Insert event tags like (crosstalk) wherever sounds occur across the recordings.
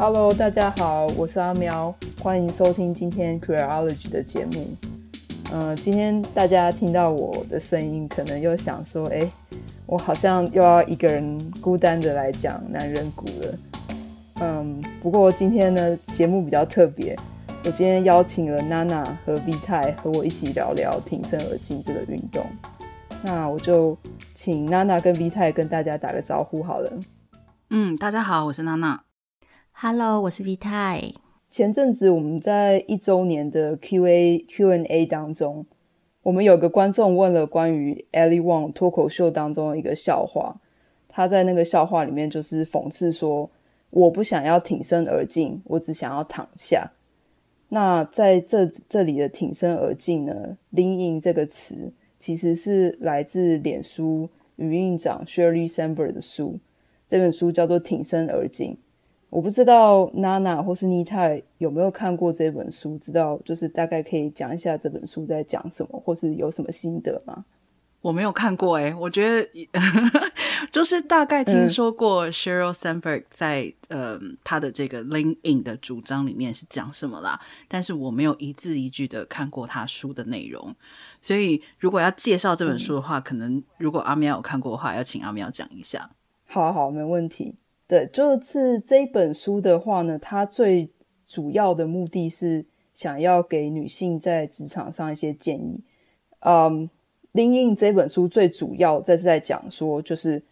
Hello，大家好，我是阿喵，欢迎收听今天 Queerology 的节目。嗯、今天大家听到我的声音，可能又想说，哎，我好像又要一个人孤单的来讲男人骨了。嗯，不过今天呢，节目比较特别，我今天邀请了娜娜和 V 太和我一起聊聊挺身而进这个运动。那我就请娜娜跟 V 太跟大家打个招呼好了。嗯，大家好，我是娜娜。Hello，我是 V 太。前阵子我们在一周年的 Q&A Q&A 当中，我们有个观众问了关于 Ali Wong 脱口秀当中的一个笑话。他在那个笑话里面就是讽刺说：“我不想要挺身而进，我只想要躺下。”那在这这里的“挺身而进”呢 lin 这个词其实是来自脸书语音长 Sheryl Sandberg 的书，这本书叫做《挺身而进》。我不知道娜娜或是妮太有没有看过这本书，知道就是大概可以讲一下这本书在讲什么，或是有什么心得吗？我没有看过诶、欸，我觉得 (laughs) 就是大概听说过 Sheryl Sandberg 在、嗯、呃他的这个 Lean In 的主张里面是讲什么啦，但是我没有一字一句的看过他书的内容，所以如果要介绍这本书的话，嗯、可能如果阿喵有看过的话，要请阿喵讲一下。好好，没问题。对，就是这一本书的话呢，它最主要的目的是想要给女性在职场上一些建议。嗯，Lean In 这本书最主要在在讲说，就是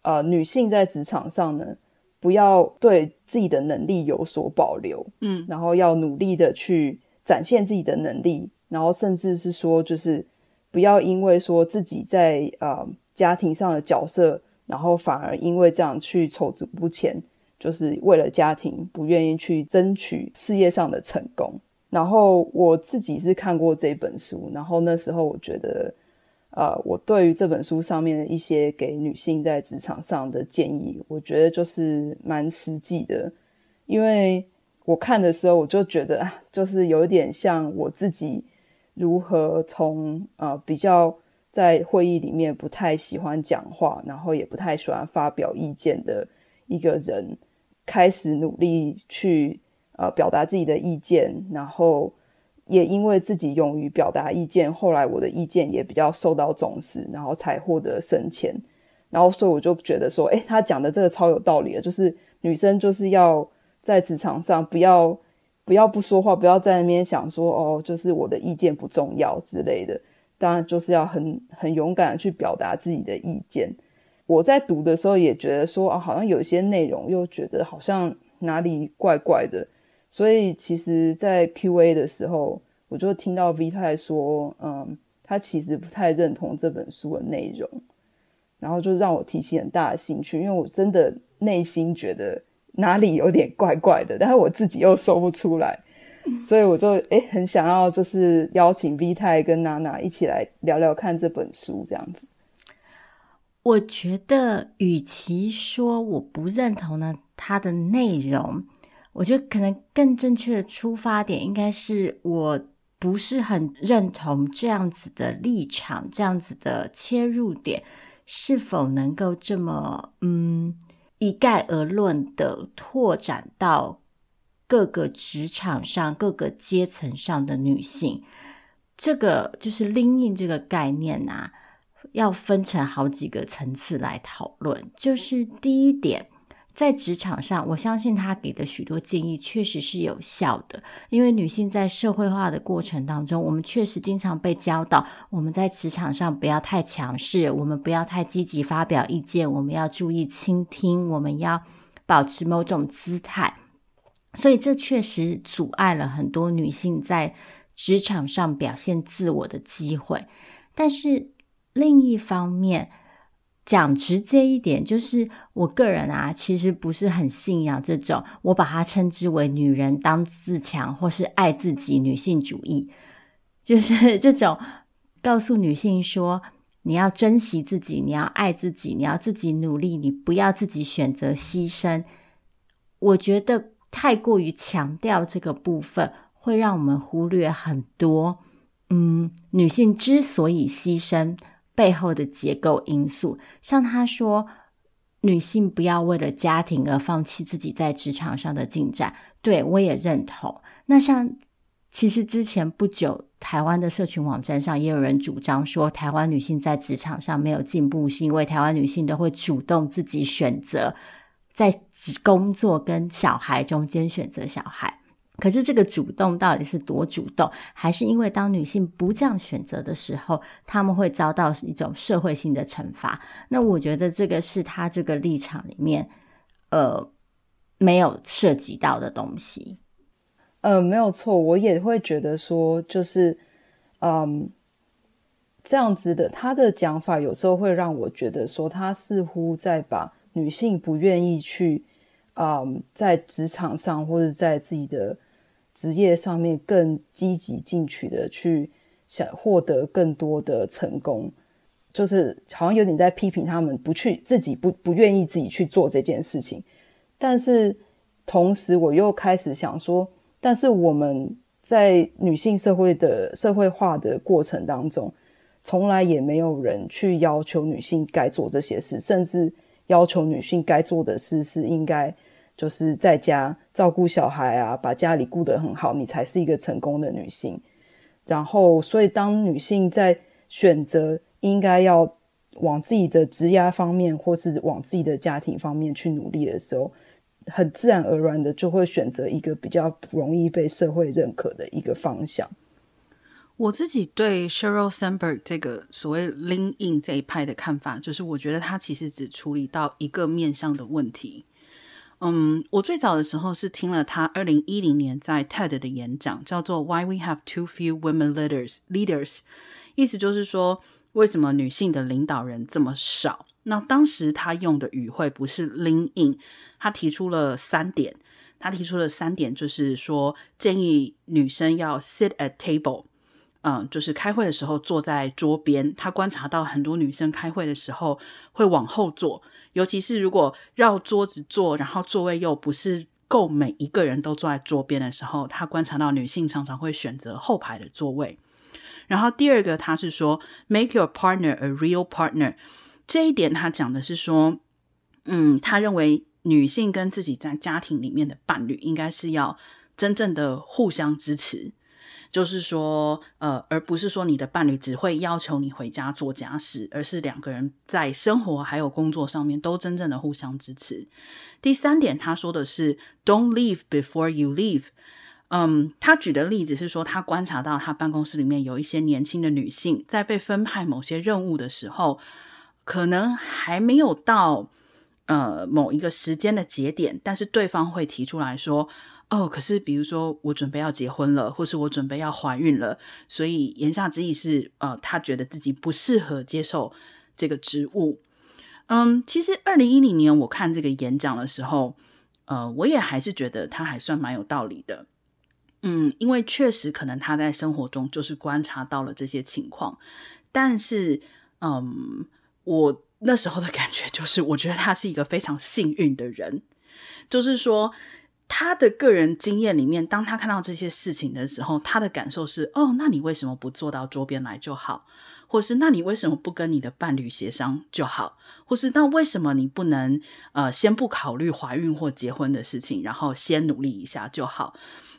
呃，女性在职场上呢，不要对自己的能力有所保留，嗯，然后要努力的去展现自己的能力，然后甚至是说，就是不要因为说自己在呃家庭上的角色。然后反而因为这样去踌躇不前，就是为了家庭不愿意去争取事业上的成功。然后我自己是看过这本书，然后那时候我觉得，呃，我对于这本书上面的一些给女性在职场上的建议，我觉得就是蛮实际的。因为我看的时候，我就觉得就是有点像我自己如何从呃比较。在会议里面不太喜欢讲话，然后也不太喜欢发表意见的一个人，开始努力去呃表达自己的意见，然后也因为自己勇于表达意见，后来我的意见也比较受到重视，然后才获得升迁。然后所以我就觉得说，诶，他讲的这个超有道理的，就是女生就是要在职场上不要不要不说话，不要在那边想说哦，就是我的意见不重要之类的。当然，就是要很很勇敢的去表达自己的意见。我在读的时候也觉得说啊，好像有些内容又觉得好像哪里怪怪的。所以其实，在 Q&A 的时候，我就听到 V 太说，嗯，他其实不太认同这本书的内容，然后就让我提起很大的兴趣，因为我真的内心觉得哪里有点怪怪的，但是我自己又说不出来。(laughs) 所以我就诶很想要，就是邀请 V 太跟娜娜一起来聊聊看这本书这样子。我觉得，与其说我不认同呢它的内容，我觉得可能更正确的出发点应该是我不是很认同这样子的立场，这样子的切入点是否能够这么嗯一概而论的拓展到。各个职场上、各个阶层上的女性，这个就是 Lean 这个概念啊，要分成好几个层次来讨论。就是第一点，在职场上，我相信他给的许多建议确实是有效的，因为女性在社会化的过程当中，我们确实经常被教导，我们在职场上不要太强势，我们不要太积极发表意见，我们要注意倾听，我们要保持某种姿态。所以这确实阻碍了很多女性在职场上表现自我的机会。但是另一方面，讲直接一点，就是我个人啊，其实不是很信仰这种，我把它称之为“女人当自强”或是“爱自己”女性主义，就是 (laughs) 这种告诉女性说，你要珍惜自己，你要爱自己，你要自己努力，你不要自己选择牺牲。我觉得。太过于强调这个部分，会让我们忽略很多，嗯，女性之所以牺牲背后的结构因素。像她说，女性不要为了家庭而放弃自己在职场上的进展。对，我也认同。那像其实之前不久，台湾的社群网站上也有人主张说，台湾女性在职场上没有进步，是因为台湾女性都会主动自己选择在工作跟小孩中间选择小孩。可是这个主动到底是多主动，还是因为当女性不这样选择的时候，她们会遭到一种社会性的惩罚？那我觉得这个是她这个立场里面，呃，没有涉及到的东西。呃，没有错，我也会觉得说，就是，嗯，这样子的，他的讲法有时候会让我觉得说，他似乎在把女性不愿意去，嗯，在职场上或者在自己的。职业上面更积极进取的去想获得更多的成功，就是好像有点在批评他们不去自己不不愿意自己去做这件事情。但是同时我又开始想说，但是我们在女性社会的社会化的过程当中，从来也没有人去要求女性该做这些事，甚至要求女性该做的事是应该。就是在家照顾小孩啊，把家里顾得很好，你才是一个成功的女性。然后，所以当女性在选择应该要往自己的职业方面，或是往自己的家庭方面去努力的时候，很自然而然的就会选择一个比较容易被社会认可的一个方向。我自己对 Sheryl Sandberg 这个所谓 Lean In 这一派的看法，就是我觉得他其实只处理到一个面向的问题。嗯，我最早的时候是听了他二零一零年在 TED 的演讲，叫做 Why We Have Too Few Women Leaders Leaders，意思就是说，为什么女性的领导人这么少？那当时他用的语汇不是 Lean In，他提出了三点，他提出了三点，就是说建议女生要 sit at table，嗯，就是开会的时候坐在桌边。他观察到很多女生开会的时候会往后坐。尤其是如果绕桌子坐，然后座位又不是够每一个人都坐在桌边的时候，他观察到女性常常会选择后排的座位。然后第二个，他是说 “make your partner a real partner”，这一点他讲的是说，嗯，他认为女性跟自己在家庭里面的伴侣应该是要真正的互相支持。就是说，呃，而不是说你的伴侣只会要求你回家做家事，而是两个人在生活还有工作上面都真正的互相支持。第三点，他说的是 "Don't leave before you leave"。嗯，他举的例子是说，他观察到他办公室里面有一些年轻的女性，在被分派某些任务的时候，可能还没有到呃某一个时间的节点，但是对方会提出来说。哦，可是比如说我准备要结婚了，或是我准备要怀孕了，所以言下之意是，呃，他觉得自己不适合接受这个职务。嗯，其实二零一零年我看这个演讲的时候，呃，我也还是觉得他还算蛮有道理的。嗯，因为确实可能他在生活中就是观察到了这些情况，但是，嗯，我那时候的感觉就是，我觉得他是一个非常幸运的人，就是说。他的个人经验里面，当他看到这些事情的时候，他的感受是：哦，那你为什么不坐到桌边来就好？或是那你为什么不跟你的伴侣协商就好？或是那为什么你不能呃先不考虑怀孕或结婚的事情，然后先努力一下就好？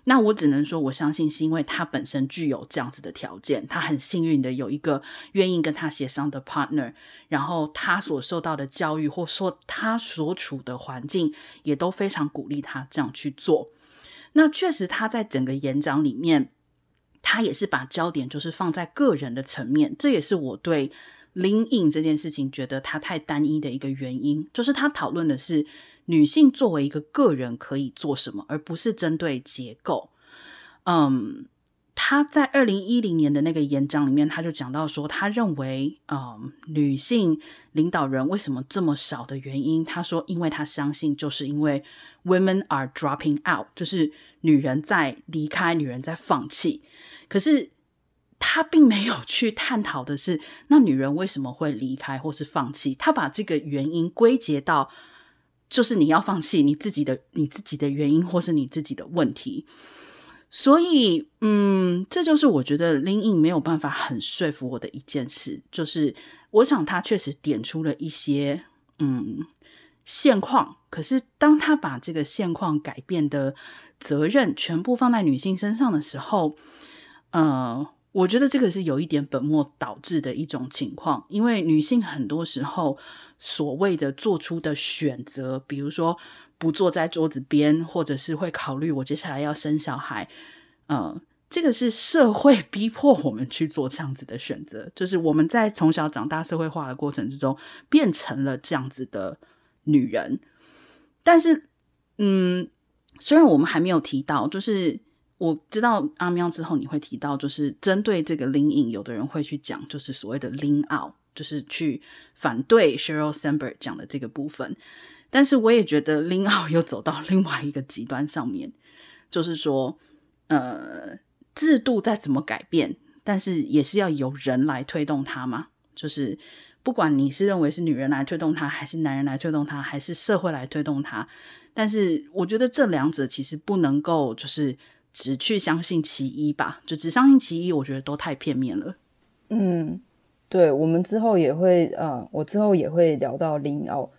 那我只能说，我相信是因为他本身具有这样子的条件，他很幸运的有一个愿意跟他协商的 partner，然后他所受到的教育或说他所处的环境也都非常鼓励他这样去做。那确实他在整个演讲里面，他也是把焦点就是放在个人的层面，这也是我对 Lean In 这件事情觉得他太单一的一个原因，就是他讨论的是。女性作为一个个人可以做什么，而不是针对结构。嗯，他在二零一零年的那个演讲里面，他就讲到说，他认为，嗯，女性领导人为什么这么少的原因，他说，因为他相信，就是因为 women are dropping out，就是女人在离开，女人在放弃。可是他并没有去探讨的是，那女人为什么会离开或是放弃？他把这个原因归结到。就是你要放弃你自己的你自己的原因，或是你自己的问题，所以，嗯，这就是我觉得 Lean In 没有办法很说服我的一件事，就是我想他确实点出了一些，嗯，现况，可是当他把这个现况改变的责任全部放在女性身上的时候，呃，我觉得这个是有一点本末倒置的一种情况，因为女性很多时候所谓的做出的选择，比如说不坐在桌子边，或者是会考虑我接下来要生小孩，呃，这个是社会 (laughs) 逼迫我们去做这样子的选择，就是我们在从小长大社会化的过程之中，变成了这样子的女人。但是，嗯，虽然我们还没有提到，就是。我知道阿喵之后你会提到，就是针对这个 lean in，有的人会去讲，就是所谓的 lean out，就是去反对 Sheryl Sandberg 讲的这个部分。但是我也觉得 lean out 又走到另外一个极端上面，就是说，呃，制度再怎么改变，但是也是要有人来推动它嘛。就是不管你是认为是女人来推动它，还是男人来推动它，还是社会来推动它，但是我觉得这两者其实不能够就是。只去相信其一吧，就只相信其一，我觉得都太片面了。嗯，对，我们之后也会啊、呃，我之后也会聊到林奥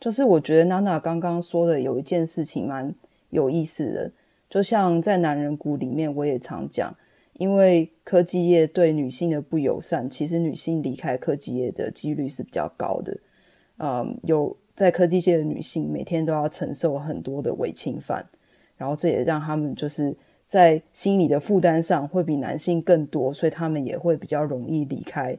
就是我觉得娜娜刚刚说的有一件事情蛮有意思的，就像在男人谷里面，我也常讲，因为科技业对女性的不友善，其实女性离开科技业的几率是比较高的。嗯，有在科技界的女性每天都要承受很多的伪侵犯，然后这也让他们就是。在心理的负担上会比男性更多，所以他们也会比较容易离开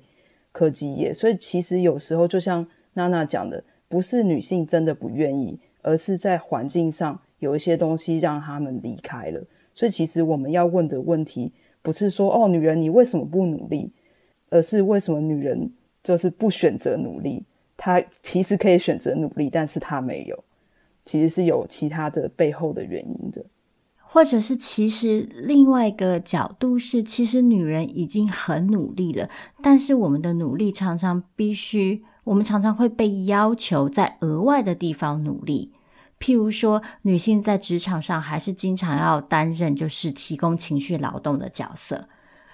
科技业。所以其实有时候就像娜娜讲的，不是女性真的不愿意，而是在环境上有一些东西让他们离开了。所以其实我们要问的问题不是说哦，女人你为什么不努力，而是为什么女人就是不选择努力？她其实可以选择努力，但是她没有，其实是有其他的背后的原因的。或者是其实另外一个角度是，其实女人已经很努力了，但是我们的努力常常必须，我们常常会被要求在额外的地方努力。譬如说，女性在职场上还是经常要担任就是提供情绪劳动的角色，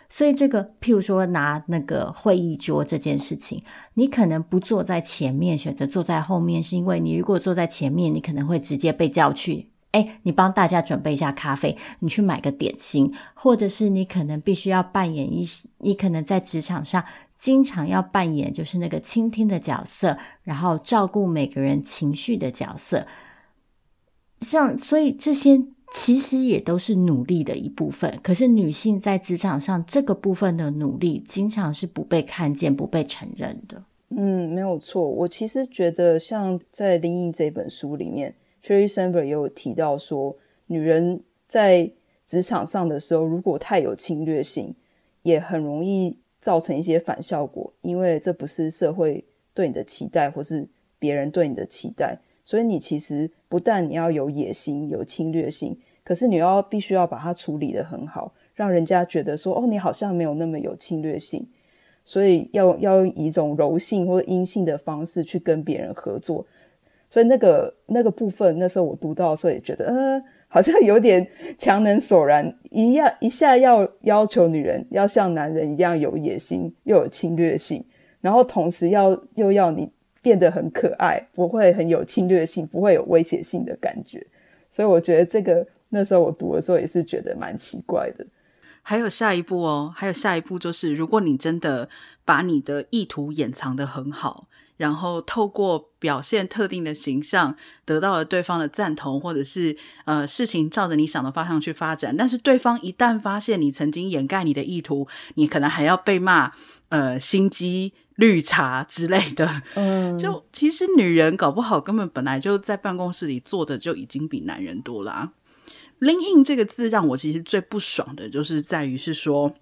所以这个譬如说拿那个会议桌这件事情，你可能不坐在前面，选择坐在后面，是因为你如果坐在前面，你可能会直接被叫去。哎，你帮大家准备一下咖啡，你去买个点心，或者是你可能必须要扮演一，你可能在职场上经常要扮演就是那个倾听的角色，然后照顾每个人情绪的角色。像，所以这些其实也都是努力的一部分。可是女性在职场上这个部分的努力，经常是不被看见、不被承认的。嗯，没有错。我其实觉得，像在《Lean In》这本书里面。Sherry Sandberg 也有提到说，女人在职场上的时候，如果太有侵略性，也很容易造成一些反效果，因为这不是社会对你的期待，或是别人对你的期待。所以你其实不但你要有野心、有侵略性，可是你要必须要把它处理得很好，让人家觉得说，哦，你好像没有那么有侵略性。所以要要以一种柔性或者阴性的方式去跟别人合作。所以那个那个部分，那时候我读到的时候也觉得，呃，好像有点强人所难，一样一下要要求女人要像男人一样有野心，又有侵略性，然后同时要又要你变得很可爱，不会很有侵略性，不会有威胁性的感觉。所以我觉得这个那时候我读的时候也是觉得蛮奇怪的。还有下一步哦，还有下一步就是，如果你真的把你的意图掩藏得很好。然后透过表现特定的形象，得到了对方的赞同，或者是呃事情照着你想的方向去发展。但是对方一旦发现你曾经掩盖你的意图，你可能还要被骂呃心机绿茶之类的。嗯，就其实女人搞不好根本本来就在办公室里做的就已经比男人多啦。Lean in 这个字让我其实最不爽的就是在于是说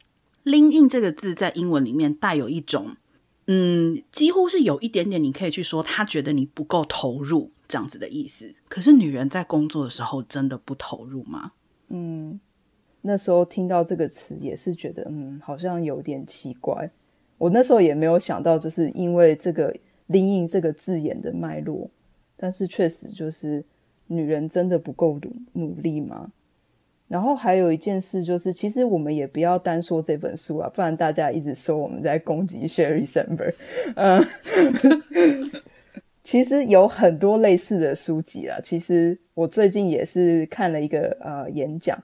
Lean in 这个字在英文里面带有一种。嗯，几乎是有一点点，你可以去说他觉得你不够投入这样子的意思。可是女人在工作的时候真的不投入吗？嗯，那时候听到这个词也是觉得，嗯，好像有点奇怪。我那时候也没有想到，就是因为这个 “lean in” 这个字眼的脉络，但是确实就是女人真的不够努力吗？然后还有一件事就是，其实我们也不要单说这本书啊，不然大家一直说我们在攻击 Sheryl Sandberg。嗯，其实有很多类似的书籍啦。其实我最近也是看了一个呃演讲，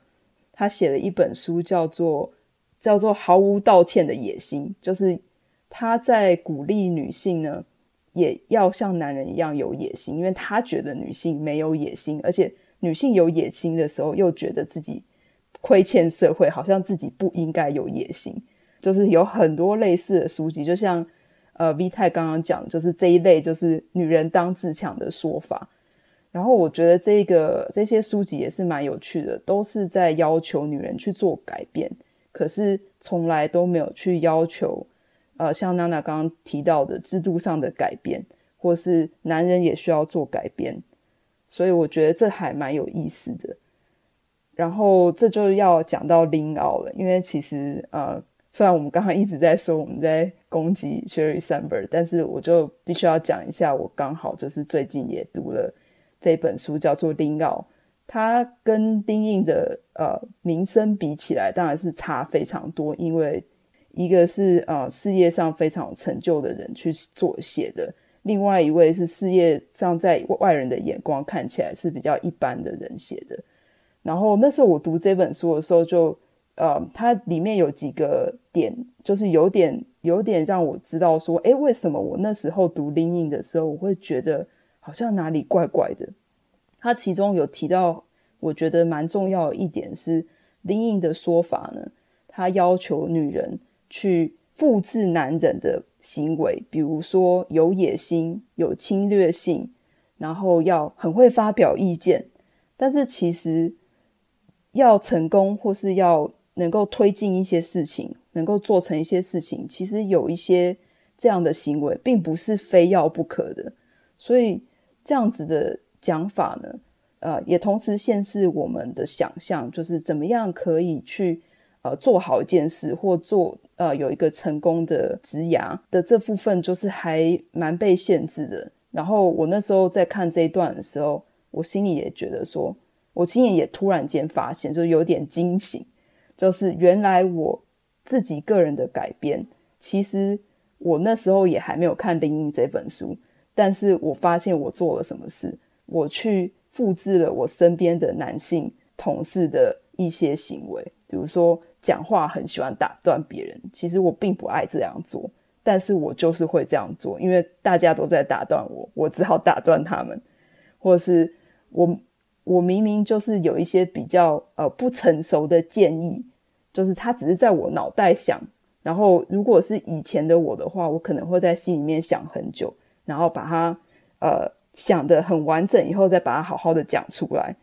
他写了一本书，叫做叫做《毫无道歉的野心》，就是他在鼓励女性呢，也要像男人一样有野心，因为他觉得女性没有野心，而且女性有野心的时候，又觉得自己亏欠社会，好像自己不应该有野心。就是有很多类似的书籍，就像。呃，V 太刚刚讲就是这一类，就是女人当自强的说法。然后我觉得这个这些书籍也是蛮有趣的，都是在要求女人去做改变，可是从来都没有去要求，呃，像娜娜刚刚提到的制度上的改变，或是男人也需要做改变。所以我觉得这还蛮有意思的。然后这就要讲到 Lean Out 了，因为其实呃。虽然我们刚刚一直在说我们在攻击 Sherry Sandberg，但是我就必须要讲一下，我刚好就是最近也读了这本书，叫做《Lean Out》。它跟丁印的呃名声比起来，当然是差非常多，因为一个是呃事业上非常有成就的人去做写的，另外一位是事业上在外人的眼光看起来是比较一般的人写的。然后那时候我读这本书的时候就。呃，它里面有几个点，就是有点有点让我知道说，诶，为什么我那时候读 Lean In 的时候，我会觉得好像哪里怪怪的。它其中有提到，我觉得蛮重要的一点是，Lean In 的说法呢，它要求女人去复制男人的行为，比如说有野心、有侵略性，然后要很会发表意见，但是其实要成功或是要能够推进一些事情，能够做成一些事情，其实有一些这样的行为，并不是非要不可的。所以这样子的讲法呢，呃，也同时限制我们的想象，就是怎么样可以去呃做好一件事，或做呃有一个成功的职涯的这部分，就是还蛮被限制的。然后我那时候在看这一段的时候，我心里也觉得说，我心里也突然间发现，就有点惊醒。就是原来我自己个人的改变，其实我那时候也还没有看《Lean In》这本书，但是我发现我做了什么事，我去复制了我身边的男性同事的一些行为，比如说讲话很喜欢打断别人，其实我并不爱这样做，但是我就是会这样做，因为大家都在打断我，我只好打断他们，或者是我。我明明就是有一些比较呃不成熟的建议，就是他只是在我脑袋想，然后如果是以前的我的话，我可能会在心里面想很久，然后把它呃想得很完整，以后再把它好好的讲出来。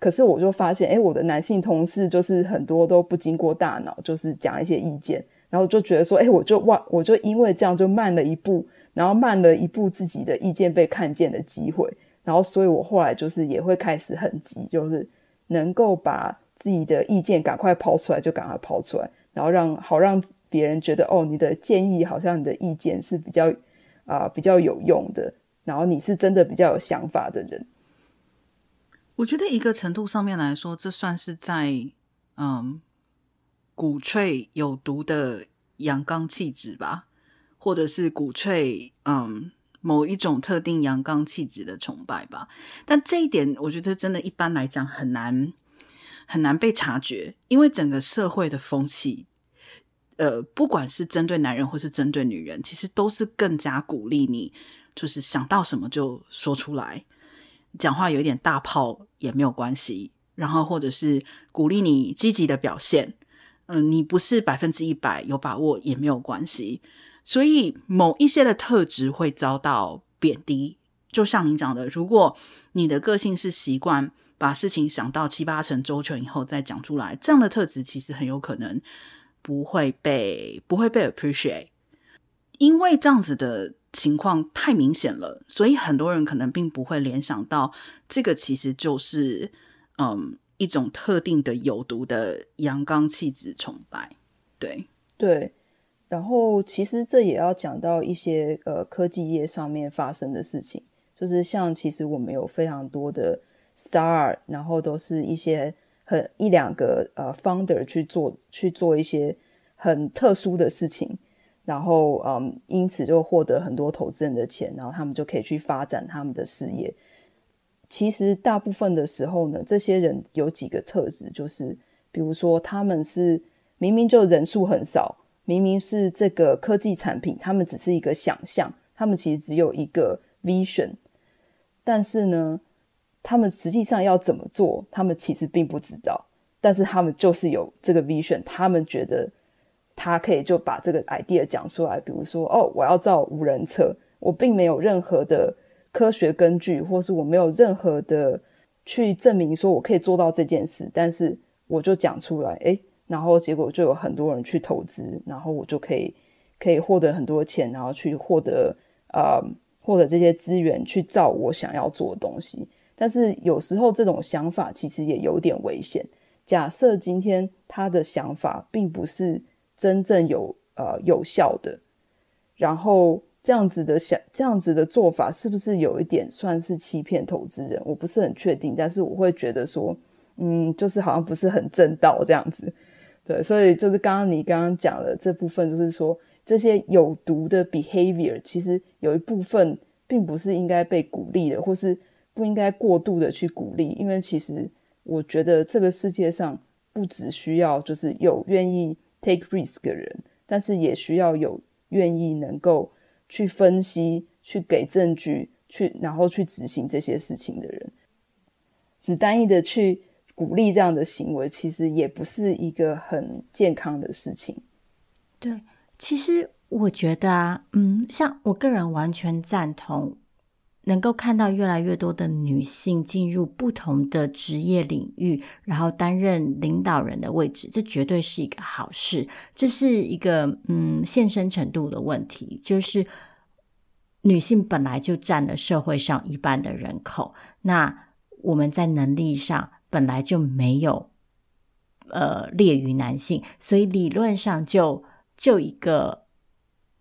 可是我就发现，哎，我的男性同事就是很多都不经过大脑，就是讲一些意见，然后就觉得说，哎，我就忘，我就因为这样就慢了一步，然后慢了一步自己的意见被看见的机会。然后，所以我后来就是也会开始很急，就是能够把自己的意见赶快抛出来，就赶快抛出来，然后让好让别人觉得哦，你的建议好像你的意见是比较啊、比较有用的，然后你是真的比较有想法的人。我觉得一个程度上面来说，这算是在嗯鼓吹有毒的阳刚气质吧，或者是鼓吹嗯。某一种特定阳刚气质的崇拜吧，但这一点我觉得真的一般来讲很难很难被察觉，因为整个社会的风气，呃，不管是针对男人或是针对女人，其实都是更加鼓励你，就是想到什么就说出来，讲话有一点大炮也没有关系，然后或者是鼓励你积极的表现，嗯、呃，你不是百分之一百有把握也没有关系。所以某一些的特质会遭到贬低，就像你讲的，如果你的个性是习惯把事情想到七八成周全以后再讲出来，这样的特质其实很有可能不会被不会被 appreciate，因为这样子的情况太明显了，所以很多人可能并不会联想到这个其实就是嗯一种特定的有毒的阳刚气质崇拜，对对。然后，其实这也要讲到一些呃科技业上面发生的事情，就是像其实我们有非常多的 star，然后都是一些很一两个呃 founder 去做去做一些很特殊的事情，然后嗯，因此就获得很多投资人的钱，然后他们就可以去发展他们的事业。其实大部分的时候呢，这些人有几个特质，就是比如说他们是明明就人数很少，明明是这个科技产品，他们只是一个想象，他们其实只有一个 vision，但是呢，他们实际上要怎么做，他们其实并不知道。但是他们就是有这个 vision，他们觉得他可以就把这个 idea 讲出来。比如说，哦，我要造无人车，我并没有任何的科学根据，或是我没有任何的去证明说我可以做到这件事，但是我就讲出来，诶，然后结果就有很多人去投资，然后我就可以可以获得很多钱，然后去获得呃获得这些资源去造我想要做的东西。但是有时候这种想法其实也有点危险。假设今天他的想法并不是真正有呃有效的，然后这样子的想这样子的做法是不是有一点算是欺骗投资人？我不是很确定，但是我会觉得说，嗯，就是好像不是很正道这样子。对，所以就是刚刚你刚刚讲的这部分，就是说这些有毒的 behavior，其实有一部分并不是应该被鼓励的，或是不应该过度的去鼓励，因为其实。我觉得这个世界上不只需要就是有愿意 take risk 的人，但是也需要有愿意能够去分析、去给证据、去然后去执行这些事情的人。只单一的去鼓励这样的行为，其实也不是一个很健康的事情。对，其实我觉得啊，嗯，像我个人完全赞同。能够看到越来越多的女性进入不同的职业领域，然后担任领导人的位置，这绝对是一个好事。这是一个嗯，现身程度的问题，就是女性本来就占了社会上一半的人口，那我们在能力上本来就没有呃劣于男性，所以理论上就就一个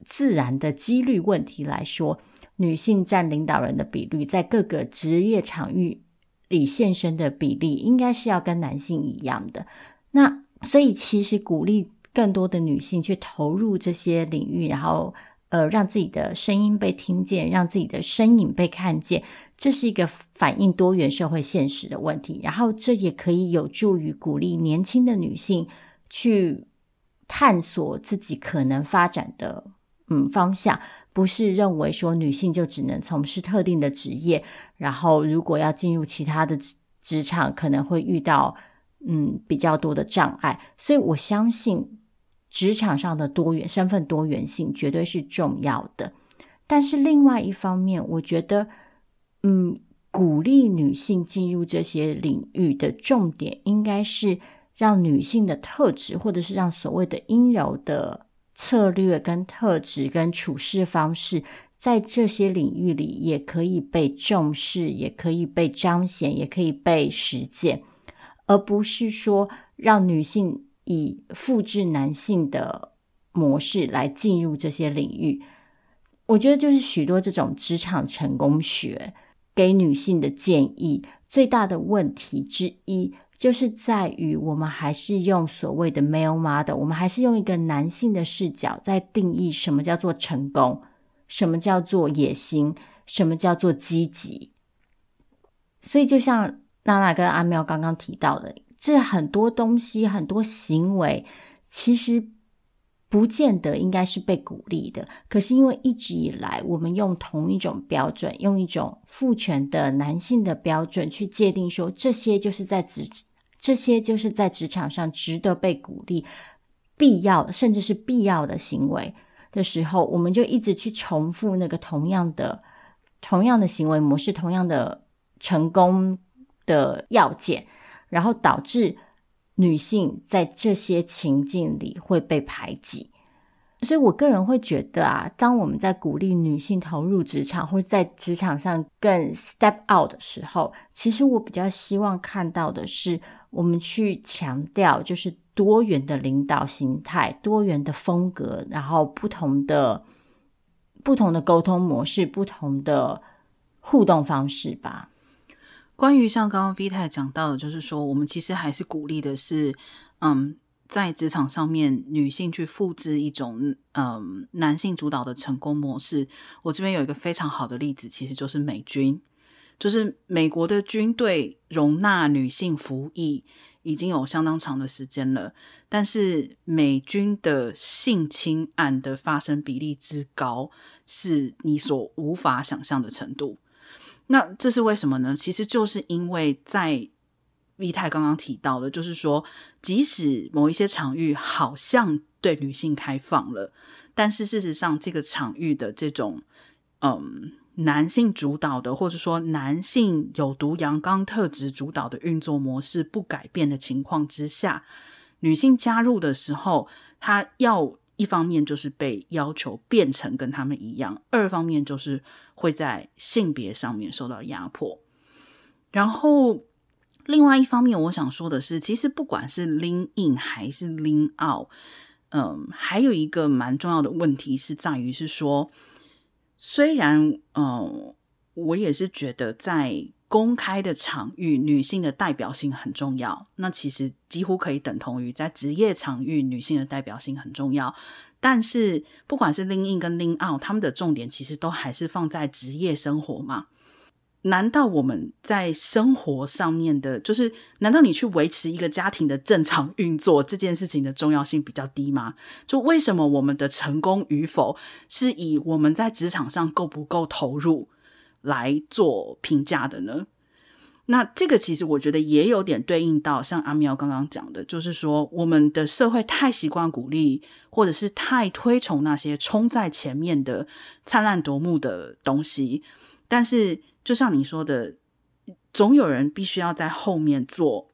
自然的几率问题来说。女性占领导人的比率，在各个职业场域里现身的比例，应该是要跟男性一样的。那所以，其实鼓励更多的女性去投入这些领域，然后呃，让自己的声音被听见，让自己的身影被看见，这是一个反映多元社会现实的问题。然后，这也可以有助于鼓励年轻的女性去探索自己可能发展的嗯方向。不是认为说女性就只能从事特定的职业，然后如果要进入其他的职职场，可能会遇到嗯比较多的障碍。所以我相信职场上的多元身份多元性绝对是重要的。但是另外一方面，我觉得嗯鼓励女性进入这些领域的重点，应该是让女性的特质，或者是让所谓的阴柔的。策略跟特质跟处事方式，在这些领域里也可以被重视，也可以被彰显，也可以被实践，而不是说让女性以复制男性的模式来进入这些领域。我觉得就是许多这种职场成功学给女性的建议，最大的问题之一。就是在于我们还是用所谓的 male model，我们还是用一个男性的视角在定义什么叫做成功，什么叫做野心，什么叫做积极。所以，就像娜娜跟阿喵刚刚提到的，这很多东西、很多行为，其实。不见得应该是被鼓励的，可是因为一直以来我们用同一种标准，用一种父权的男性的标准去界定说，这些就是在职，这些就是在职场上值得被鼓励、必要甚至是必要的行为的时候，我们就一直去重复那个同样的、同样的行为模式、同样的成功的要件，然后导致。女性在这些情境里会被排挤，所以我个人会觉得啊，当我们在鼓励女性投入职场或在职场上更 step out 的时候，其实我比较希望看到的是，我们去强调就是多元的领导形态、多元的风格，然后不同的不同的沟通模式、不同的互动方式吧。关于像刚刚 V 太讲到的，就是说，我们其实还是鼓励的是，嗯，在职场上面女性去复制一种嗯男性主导的成功模式，我这边有一个非常好的例子，其实就是美军，就是美国的军队容纳女性服役已经有相当长的时间了，但是美军的性侵案的发生比例之高，是你所无法想象的程度。那这是为什么呢？其实就是因为在 V 太刚刚提到的，就是说，即使某一些场域好像对女性开放了，但是事实上，这个场域的这种嗯男性主导的，或者说男性有毒阳刚特质主导的运作模式不改变的情况之下，女性加入的时候，她要。一方面就是被要求变成跟他们一样，二方面就是会在性别上面受到压迫。然后，另外一方面，我想说的是，其实不管是 lean in 还是 lean out，嗯，还有一个蛮重要的问题是在于是说，虽然嗯，我也是觉得在。公开的场域，女性的代表性很重要。那其实几乎可以等同于在职业场域，女性的代表性很重要。但是，不管是 lean in 跟拎 out，他们的重点其实都还是放在职业生活嘛？难道我们在生活上面的，就是难道你去维持一个家庭的正常运作这件事情的重要性比较低吗？就为什么我们的成功与否是以我们在职场上够不够投入？来做评价的呢？那这个其实我觉得也有点对应到像阿苗刚刚讲的，就是说我们的社会太习惯鼓励，或者是太推崇那些冲在前面的灿烂夺目的东西，但是就像你说的，总有人必须要在后面做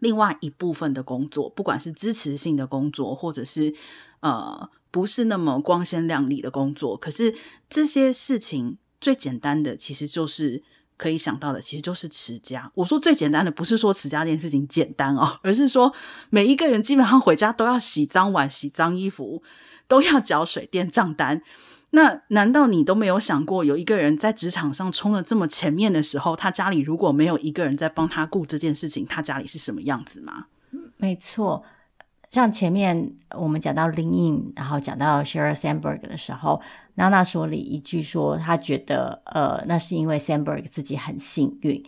另外一部分的工作，不管是支持性的工作，或者是呃不是那么光鲜亮丽的工作，可是这些事情。最简单的其实就是可以想到的，其实就是持家。我说最简单的，不是说持家这件事情简单哦，而是说每一个人基本上回家都要洗脏碗、洗脏衣服，都要缴水电账单。那难道你都没有想过，有一个人在职场上冲得这么前面的时候，他家里如果没有一个人在帮他顾这件事情，他家里是什么样子吗？没错。像前面我们讲到林印然后讲到 Sheryl Sandberg 的时候，娜娜说了一句说，她觉得呃，那是因为 Sandberg 自己很幸运。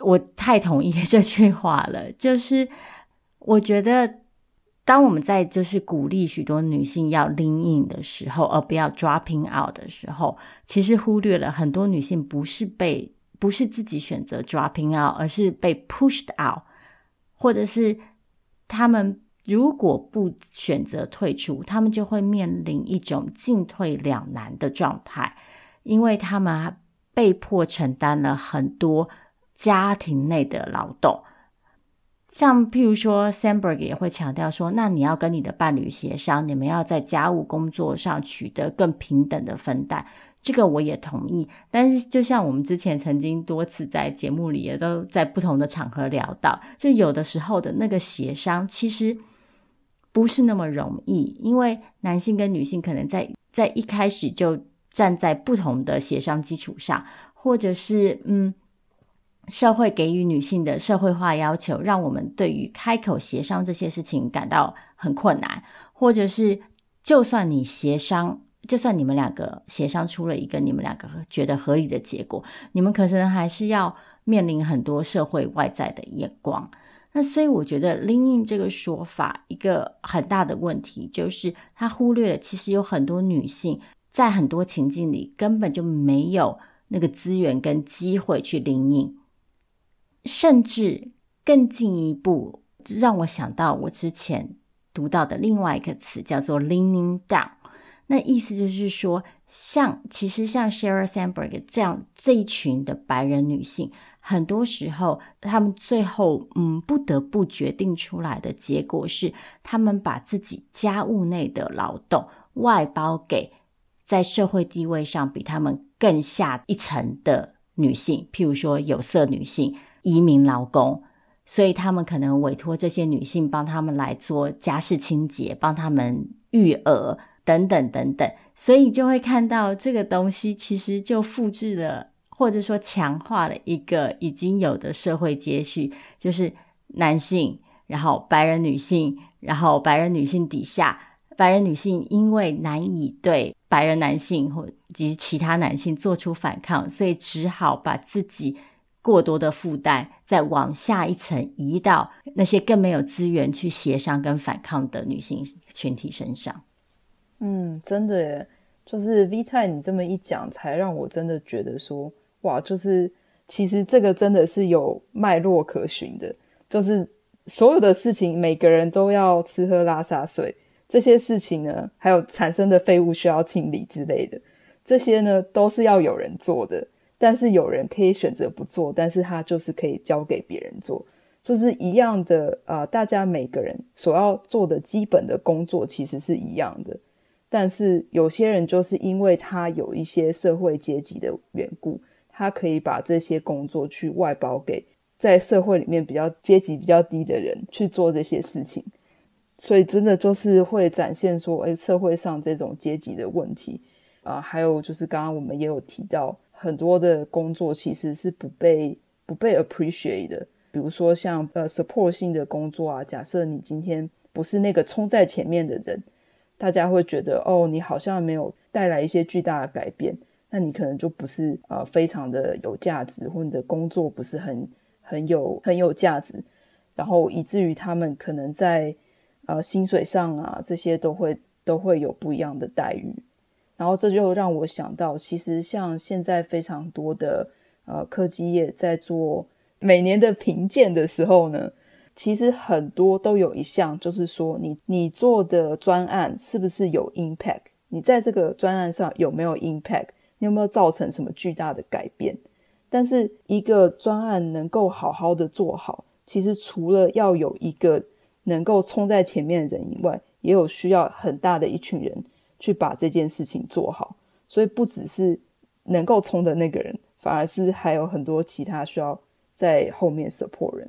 我太同意这句话了，就是我觉得当我们在就是鼓励许多女性要 lean in 的时候，而不要 dropping out 的时候，其实忽略了很多女性不是被不是自己选择 dropping out，而是被 pushed out，或者是他们。如果不选择退出，他们就会面临一种进退两难的状态，因为他们被迫承担了很多家庭内的劳动。像譬如说，Sandberg 也会强调说，那你要跟你的伴侣协商，你们要在家务工作上取得更平等的分担。这个我也同意，但是就像我们之前曾经多次在节目里也都在不同的场合聊到，就有的时候的那个协商，其实。不是那么容易，因为男性跟女性可能在在一开始就站在不同的协商基础上，或者是嗯，社会给予女性的社会化要求，让我们对于开口协商这些事情感到很困难，或者是就算你协商，就算你们两个协商出了一个你们两个觉得合理的结果，你们可能还是要面临很多社会外在的眼光。那所以我觉得 lean in 这个说法一个很大的问题就是，它忽略了其实有很多女性在很多情境里根本就没有那个资源跟机会去 lean in，甚至更进一步让我想到我之前读到的另外一个词叫做 leaning down，那意思就是说，像其实像 Sheryl Sandberg 这样这一群的白人女性。很多时候，他们最后嗯不得不决定出来的结果是，他们把自己家务内的劳动外包给在社会地位上比他们更下一层的女性，譬如说有色女性、移民劳工，所以他们可能委托这些女性帮他们来做家事清洁、帮他们育儿等等等等，所以就会看到这个东西其实就复制了。或者说强化了一个已经有的社会阶序，就是男性，然后白人女性，然后白人女性底下，白人女性因为难以对白人男性或及其他男性做出反抗，所以只好把自己过多的负担再往下一层移到那些更没有资源去协商跟反抗的女性群体身上。嗯，真的耶，就是 V 太你这么一讲，才让我真的觉得说，哇，就是其实这个真的是有脉络可循的，就是所有的事情，每个人都要吃喝拉撒睡，这些事情呢，还有产生的废物需要清理之类的，这些呢都是要有人做的，但是有人可以选择不做，但是他就是可以交给别人做，就是一样的啊、大家每个人所要做的基本的工作其实是一样的。但是有些人就是因为他有一些社会阶级的缘故，他可以把这些工作去外包给在社会里面比较阶级比较低的人去做这些事情，所以真的就是会展现说，哎，社会上这种阶级的问题。啊、还有就是刚刚我们也有提到，很多的工作其实是不被不被 appreciate 的，比如说像呃 support 性的工作啊，假设你今天不是那个冲在前面的人。大家会觉得哦，你好像没有带来一些巨大的改变，那你可能就不是呃非常的有价值，或你的工作不是很很有很有价值，然后以至于他们可能在呃薪水上啊这些都会都会有不一样的待遇，然后这就让我想到，其实像现在非常多的呃科技业在做每年的评鉴的时候呢。其实很多都有一项，就是说你你做的专案是不是有 impact？你在这个专案上有没有 impact？你有没有造成什么巨大的改变？但是一个专案能够好好的做好，其实除了要有一个能够冲在前面的人以外，也有需要很大的一群人去把这件事情做好。所以不只是能够冲的那个人，反而是还有很多其他需要在后面 support 人。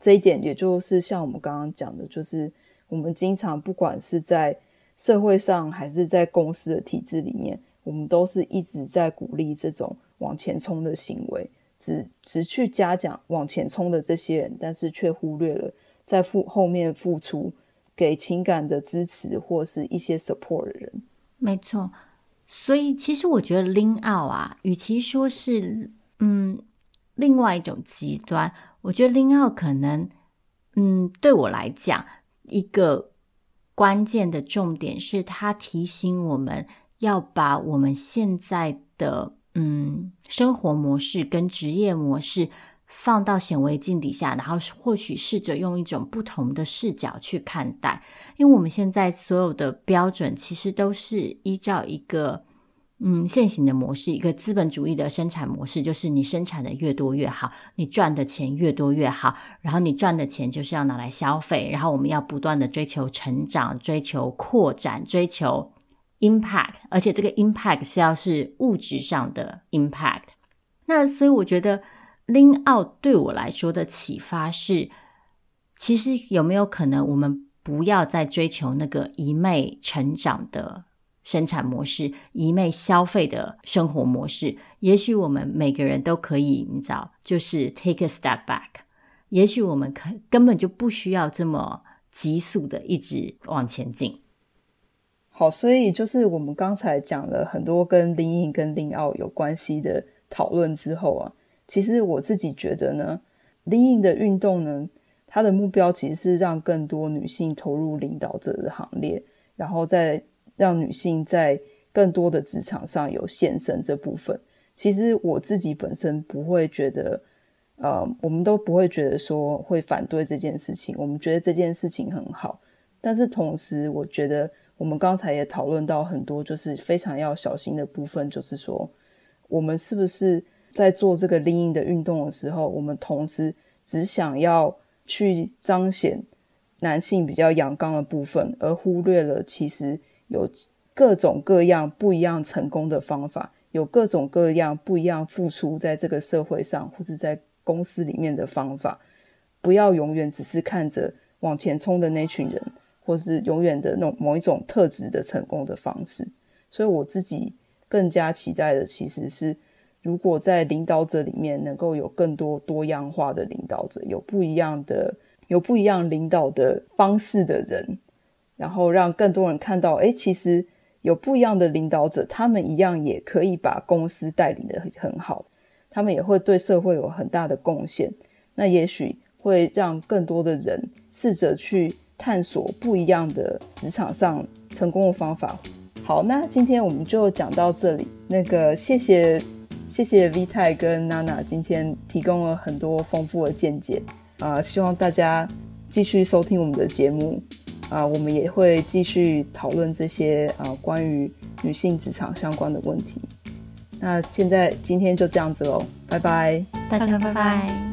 这一点，也就是像我们刚刚讲的，就是我们经常不管是在社会上还是在公司的体制里面，我们都是一直在鼓励这种往前冲的行为，只只去嘉奖往前冲的这些人，但是却忽略了在付后面付出给情感的支持或是一些 support 的人。没错，所以其实我觉得 lean out 啊，与其说是嗯另外一种极端。我觉得 lean out 可能，嗯，对我来讲，一个关键的重点是，它提醒我们要把我们现在的嗯生活模式跟职业模式放到显微镜底下，然后或许试着用一种不同的视角去看待，因为我们现在所有的标准其实都是依照一个。嗯，现行的模式，一个资本主义的生产模式，就是你生产的越多越好，你赚的钱越多越好，然后你赚的钱就是要拿来消费，然后我们要不断的追求成长、追求扩展、追求 impact，而且这个 impact 是要是物质上的 impact。那所以我觉得 lean out 对我来说的启发是，其实有没有可能我们不要再追求那个一昧成长的生产模式，一昧消费的生活模式，也许我们每个人都可以，你知道，就是 take a step back。也许我们可根本就不需要这么急速的一直往前进。好，所以就是我们刚才讲了很多跟林颖跟 lean out 有关系的讨论之后啊，其实我自己觉得呢，lean in 的运动呢，它的目标其实是让更多女性投入领导者的行列，然后再让女性在更多的职场上有现身这部分，其实我自己本身不会觉得，呃，我们都不会觉得说会反对这件事情。我们觉得这件事情很好，但是同时，我觉得我们刚才也讨论到很多，就是非常要小心的部分，就是说，我们是不是在做这个 lean 的运动的时候，我们同时只想要去彰显男性比较阳刚的部分，而忽略了其实。有各种各样不一样成功的方法，有各种各样不一样付出在这个社会上或者在公司里面的方法。不要永远只是看着往前冲的那群人，或是永远的那种某一种特质的成功的方式。所以我自己更加期待的，其实是如果在领导者里面能够有更多多样化的领导者，有不一样的。有不一样领导的方式的人，然后让更多人看到，诶，其实有不一样的领导者，他们一样也可以把公司带领得很好，他们也会对社会有很大的贡献。那也许会让更多的人试着去探索不一样的职场上成功的方法。好，那今天我们就讲到这里。那个，谢谢谢谢 V 泰跟娜娜今天提供了很多丰富的见解啊，呃，希望大家继续收听我们的节目啊，呃，我们也会继续讨论这些啊，呃，关于女性职场相关的问题。那现在今天就这样子喽，拜拜，大家拜拜。